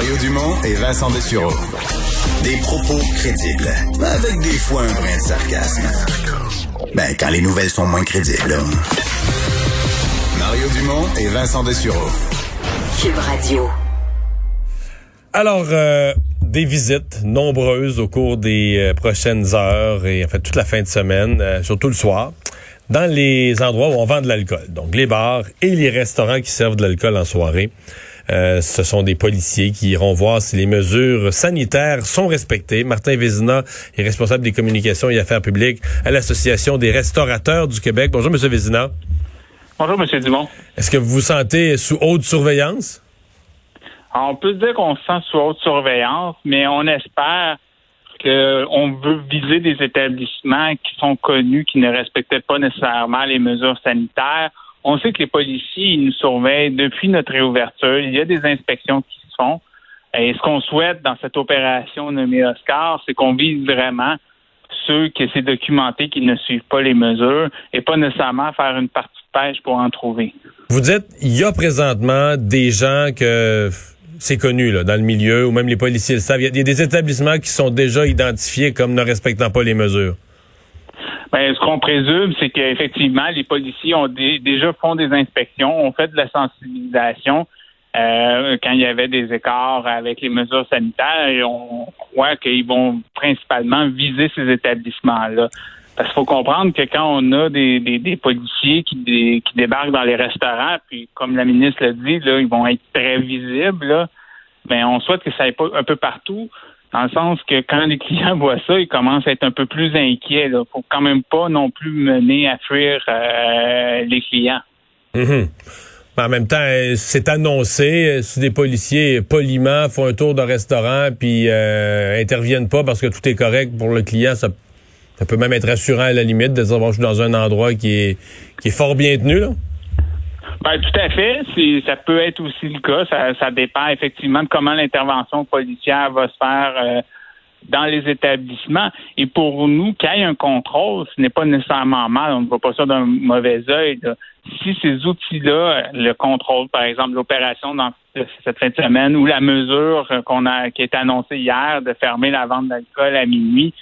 Mario Dumont et Vincent Dessureau. Des propos crédibles, avec des fois un brin de sarcasme. Ben, quand les nouvelles sont moins crédibles. Mario Dumont et Vincent Dessureau. Cube Radio. Alors, euh, des visites nombreuses au cours des euh, prochaines heures et en fait toute la fin de semaine, euh, surtout le soir, dans les endroits où on vend de l'alcool. Donc les bars et les restaurants qui servent de l'alcool en soirée. Ce sont des policiers qui iront voir si les mesures sanitaires sont respectées. Martin Vézina est responsable des communications et affaires publiques à l'Association des restaurateurs du Québec. Bonjour, Monsieur Vézina. Bonjour, M. Dumont. Est-ce que vous vous sentez sous haute surveillance? on peut dire qu'on se sent sous haute surveillance, mais on espère qu'on veut viser des établissements qui sont connus, qui ne respectaient pas nécessairement les mesures sanitaires. On sait que les policiers nous surveillent depuis notre réouverture. Il y a des inspections qui se font. Et ce qu'on souhaite dans cette opération nommée Oscar, c'est qu'on vise vraiment ceux qui essaient de documenter qu'ils ne suivent pas les mesures et pas nécessairement faire une partie de pêche pour en trouver. Vous dites, il y a présentement des gens que c'est connu dans le milieu, ou même les policiers le savent. Il y, a des établissements qui sont déjà identifiés comme ne respectant pas les mesures. Ben, ce qu'on présume, c'est qu'effectivement, les policiers ont déjà font des inspections, ont fait de la sensibilisation euh, quand il y avait des écarts avec les mesures sanitaires et on croit qu'ils vont principalement viser ces établissements-là. Parce qu'il faut comprendre que quand on a des, des, policiers qui, qui débarquent dans les restaurants, puis comme la ministre l'a dit, là, ils vont être très visibles, là, ben, on souhaite que ça aille pas un peu partout, dans le sens que quand les clients voient ça, ils commencent à être un peu plus inquiets. Il faut quand même pas non plus mener à fuir euh, les clients. Mm-hmm. En même temps, c'est annoncé. Si des policiers poliment font un tour de restaurant puis euh, interviennent pas parce que tout est correct pour le client, ça peut même être rassurant à la limite de dire bon, je suis dans un endroit qui est fort bien tenu. Ben, tout à fait. Ça peut être aussi le cas. Ça, dépend effectivement de comment l'intervention policière va se faire euh, dans les établissements. Et pour nous, qu'il y ait un contrôle, ce n'est pas nécessairement mal. On ne voit pas ça d'un mauvais œil. Si ces outils-là, le contrôle, par exemple, l'opération dans cette fin de semaine ou la mesure qu'on a qui été annoncée hier de fermer la vente d'alcool à minuit,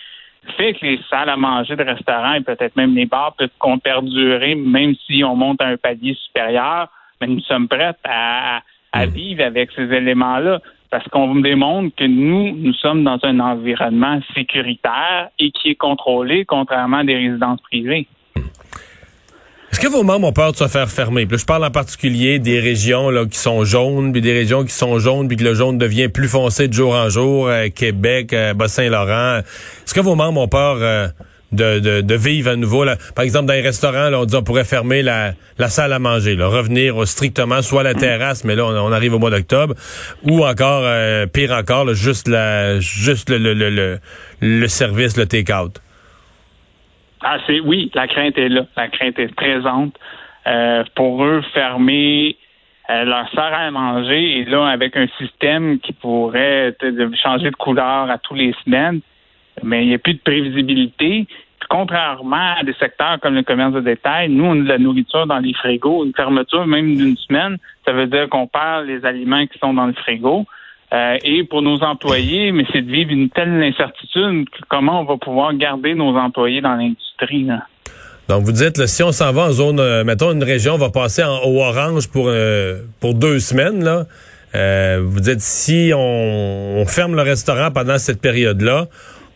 fait que les salles à manger de restaurants et peut-être même les bars peuvent perdurer, même si on monte à un palier supérieur, mais nous sommes prêts à, à hmm. vivre avec ces éléments-là parce qu'on démontre que nous, nous sommes dans un environnement sécuritaire et qui est contrôlé, contrairement à des résidences privées. Est-ce que vos membres ont peur de se faire fermer? je parle en particulier des régions là, qui sont jaunes, puis des régions qui sont jaunes, puis que le jaune devient plus foncé de jour en jour, euh, Québec, euh, Bas-Saint-Laurent. Est-ce que vos membres ont peur euh, de, de, vivre à nouveau? Là? Par exemple, dans les restaurants, là, on dit on pourrait fermer la, la salle à manger, là, revenir strictement soit la terrasse, mais là, on, arrive au mois d'octobre, ou encore, pire encore, juste la juste le, le, le, le service, le take-out. Ah, c'est oui, la crainte est là. La crainte est présente. Euh, pour eux, fermer euh, leur salle à manger et là, avec un système qui pourrait changer de couleur à tous les semaines, mais il n'y a plus de prévisibilité. contrairement à des secteurs comme le commerce de détail, nous, on a de la nourriture dans les frigos. Une fermeture même d'une semaine, ça veut dire qu'on perd les aliments qui sont dans le frigo. Euh, et pour nos employés, mais c'est de vivre une telle incertitude comment on va pouvoir garder nos employés dans l'industrie. Donc vous dites, là, si on s'en va en zone, euh, mettons une région, on va passer en, au orange pour euh, pour deux semaines là. vous dites si on, ferme le restaurant pendant cette période-là,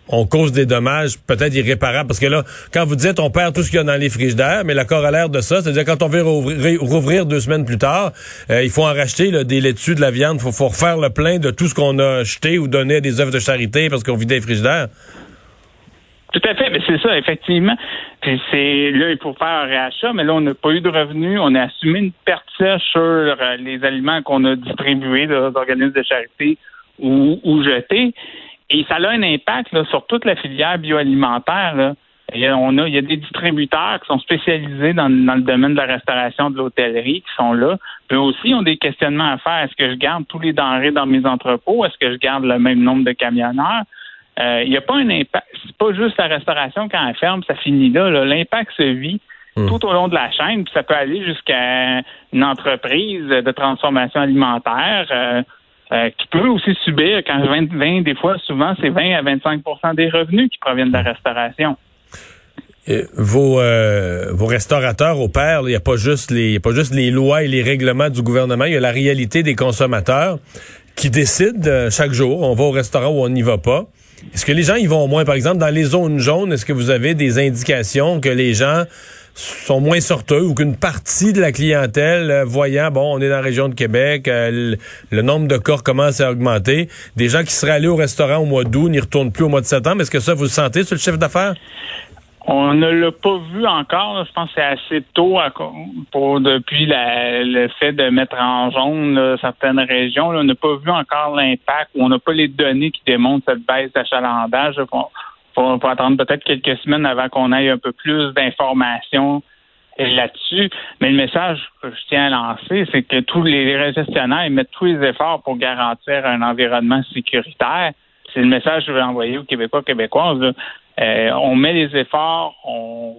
on cause des dommages peut-être irréparables. Parce que là, quand vous dites on perd tout ce qu'il y a dans les frigidaires, mais la l'air de ça, c'est-à-dire quand on veut rouvrir, deux semaines plus tard, euh, il faut en racheter des laitues, de la viande, il faut, refaire le plein de tout ce qu'on a acheté ou donné à des œuvres de charité parce qu'on vidait les frigidaires. Tout à fait, mais c'est ça, effectivement. Puis c'est là, il faut faire un réachat, mais là, on n'a pas eu de revenus. On a assumé une perte sur euh, les aliments qu'on a distribués aux organismes de charité ou jetés. Et ça a un impact sur toute la filière bioalimentaire. Il y, a, on a, il y a des distributeurs qui sont spécialisés dans, le domaine de la restauration, de l'hôtellerie, qui sont là. Eux aussi ont des questionnements à faire. Est-ce que je garde tous les denrées dans mes entrepôts? Est-ce que je garde le même nombre de camionneurs? Euh, il n'y a pas un impact. C'est pas juste la restauration quand elle ferme, ça finit là. L'impact se vit hmm. tout au long de la chaîne. Puis ça peut aller jusqu'à une entreprise de transformation alimentaire. Euh, euh, qui peut aussi subir quand 20, 20 des fois, souvent, c'est 20 à 25% des revenus qui proviennent de la restauration. vos, euh, vos restaurateurs opèrent, il n'y a pas juste les, a pas juste les lois et les règlements du gouvernement, il y a la réalité des consommateurs qui décident euh, chaque jour, on va au restaurant ou on n'y va pas. Est-ce que les gens y vont au moins, par exemple, dans les zones jaunes, est-ce que vous avez des indications que les gens sont moins sorteux ou qu'une partie de la clientèle, euh, voyant, bon, on est dans la région de Québec, euh, le, nombre de corps commence à augmenter, des gens qui seraient allés au restaurant au mois d'août n'y retournent plus au mois de septembre. Est-ce que ça, vous le sentez sur le chiffre d'affaires? On ne l'a pas vu encore. Je pense que c'est assez tôt pour depuis le fait de mettre en jaune certaines régions. on n'a pas vu encore l'impact ou on n'a pas les données qui démontrent cette baisse d'achalandage. Faut, attendre peut-être quelques semaines avant qu'on ait un peu plus d'informations là-dessus. Mais le message que je tiens à lancer, c'est que tous les gestionnaires mettent tous les efforts pour garantir un environnement sécuritaire. C'est le message que je veux envoyer aux Québécois, Québécoises. Euh, on met les efforts, on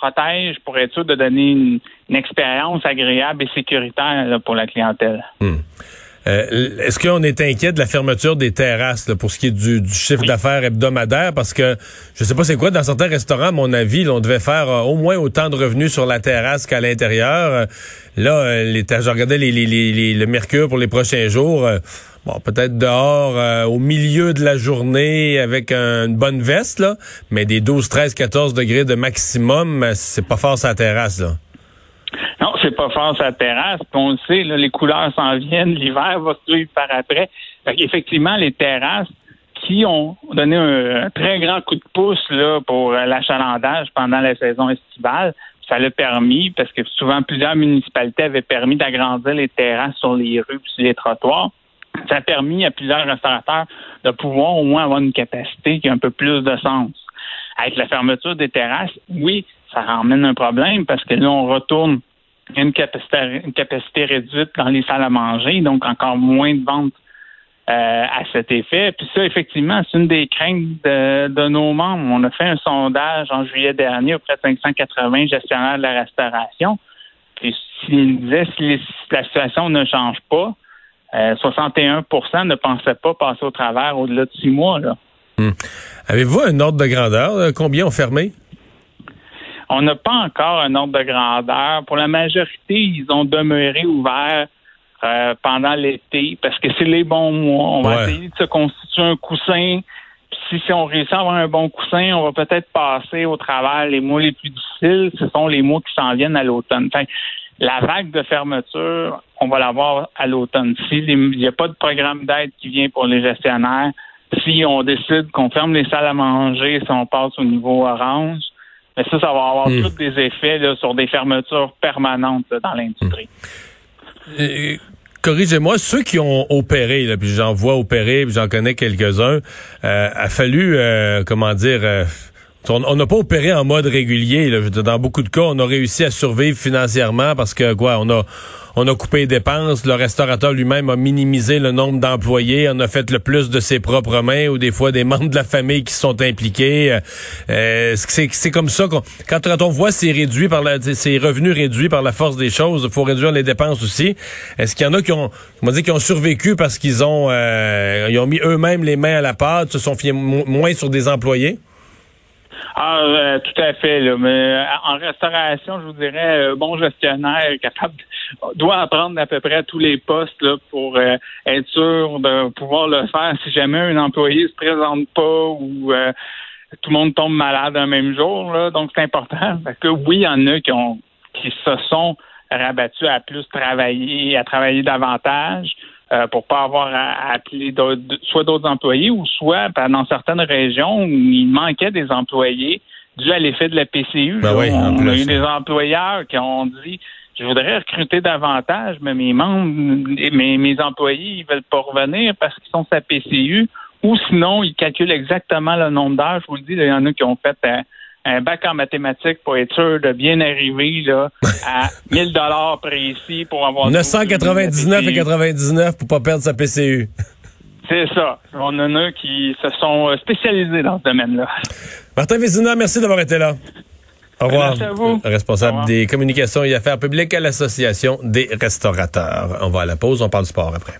protège pour être sûr de donner une, expérience agréable et sécuritaire pour la clientèle. Hmm. Euh, est-ce qu'on est inquiet de la fermeture des terrasses pour ce qui est du, chiffre d'affaires hebdomadaire? Parce que je sais pas c'est quoi, dans certains restaurants, à mon avis, on devait faire euh, au moins autant de revenus sur la terrasse qu'à l'intérieur. là, les, je regardais les, le mercure pour les prochains jours. bon, peut-être dehors au milieu de la journée avec une bonne veste, là, mais des 12, 13, 14 degrés de maximum, c'est pas fort la terrasse. Là c'est pas fort sa terrasse. on le sait, les couleurs s'en viennent, l'hiver va suivre par après. Effectivement, les terrasses qui ont donné un, très grand coup de pouce là, pour l'achalandage pendant la saison estivale, ça l'a permis, parce que souvent plusieurs municipalités avaient permis d'agrandir les terrasses sur les rues et sur les trottoirs. Ça a permis à plusieurs restaurateurs de pouvoir au moins avoir une capacité qui a un peu plus de sens. Avec la fermeture des terrasses, oui, ça ramène un problème parce que là, on retourne une capacité, réduite dans les salles à manger, donc encore moins de ventes euh, à cet effet. Puis ça, effectivement, c'est une des craintes de, nos membres. On a fait un sondage en juillet dernier auprès de 580 gestionnaires de la restauration. Puis s'ils disaient si, la situation ne change pas, 61 euh, ne pensaient pas passer au travers au-delà de six mois. Hmm. Avez-vous un ordre de grandeur? Combien ont fermé? On n'a pas encore un ordre de grandeur. Pour la majorité, ils ont demeuré ouverts euh, pendant l'été parce que c'est les bons mois. On va essayer de se constituer un coussin. si, si on réussit à avoir un bon coussin, on va peut-être passer au travers les mois les plus difficiles. Ce sont les mois qui s'en viennent à l'automne. la vague de fermeture, on va l'avoir à l'automne. S'il n'y a pas de programme d'aide qui vient pour les gestionnaires, si on décide qu'on ferme les salles à manger, si on passe au niveau orange, mais ça, ça va avoir hmm. tous des effets sur des fermetures permanentes dans l'industrie. Hmm. Corrigez-moi, ceux qui ont opéré, là, puis j'en vois opérer, puis j'en connais quelques-uns, euh, a fallu, euh, comment dire, euh, on n'a pas opéré en mode régulier. Dans beaucoup de cas, on a réussi à survivre financièrement parce que quoi, on a on a coupé les dépenses. Le restaurateur lui-même a minimisé le nombre d'employés. On a fait le plus de ses propres mains ou des fois des membres de la famille qui sont impliqués. Euh, c'est comme ça qu'on quand, on voit ces réduits par la, ces revenus réduits par la force des choses, il faut réduire les dépenses aussi. Est-ce qu'il y en a qui ont, on dit, qui ont survécu parce qu'ils ont, euh, ils ont mis eux-mêmes les mains à la pâte, se sont fiés moins sur des employés? Ah, euh, tout à fait. Là. Mais euh, en restauration, je vous dirais, un bon gestionnaire capable doit apprendre à peu près tous les postes là, pour euh, être sûr de pouvoir le faire si jamais un employé se présente pas ou tout le monde tombe malade un même jour. Là. Donc c'est important. Parce que oui, il y en a qui ont qui se sont rabattus à plus travailler, à travailler davantage. Euh, pour pas avoir à, appeler soit d'autres employés ou soit ben, dans certaines régions où il manquait des employés dû à l'effet de la PCU. Ben on, a eu des employeurs qui ont dit je voudrais recruter davantage, mais mes membres, mes, mes employés, ils veulent pas revenir parce qu'ils sont sa PCU. Ou sinon, ils calculent exactement le nombre d'heures. Je vous le dis, il y en a qui ont fait euh, un bac en mathématiques pour être sûr de bien arriver là, à 1000 dollars précis pour avoir 999 et 99 pour pas perdre sa PCU. C'est ça. On en a qui se sont euh, spécialisés dans ce domaine-là. Martin Vézina, merci d'avoir été là. Au revoir. Merci à vous. Responsable des communications et affaires publiques à l'Association des restaurateurs. On va à la pause, on parle sport après.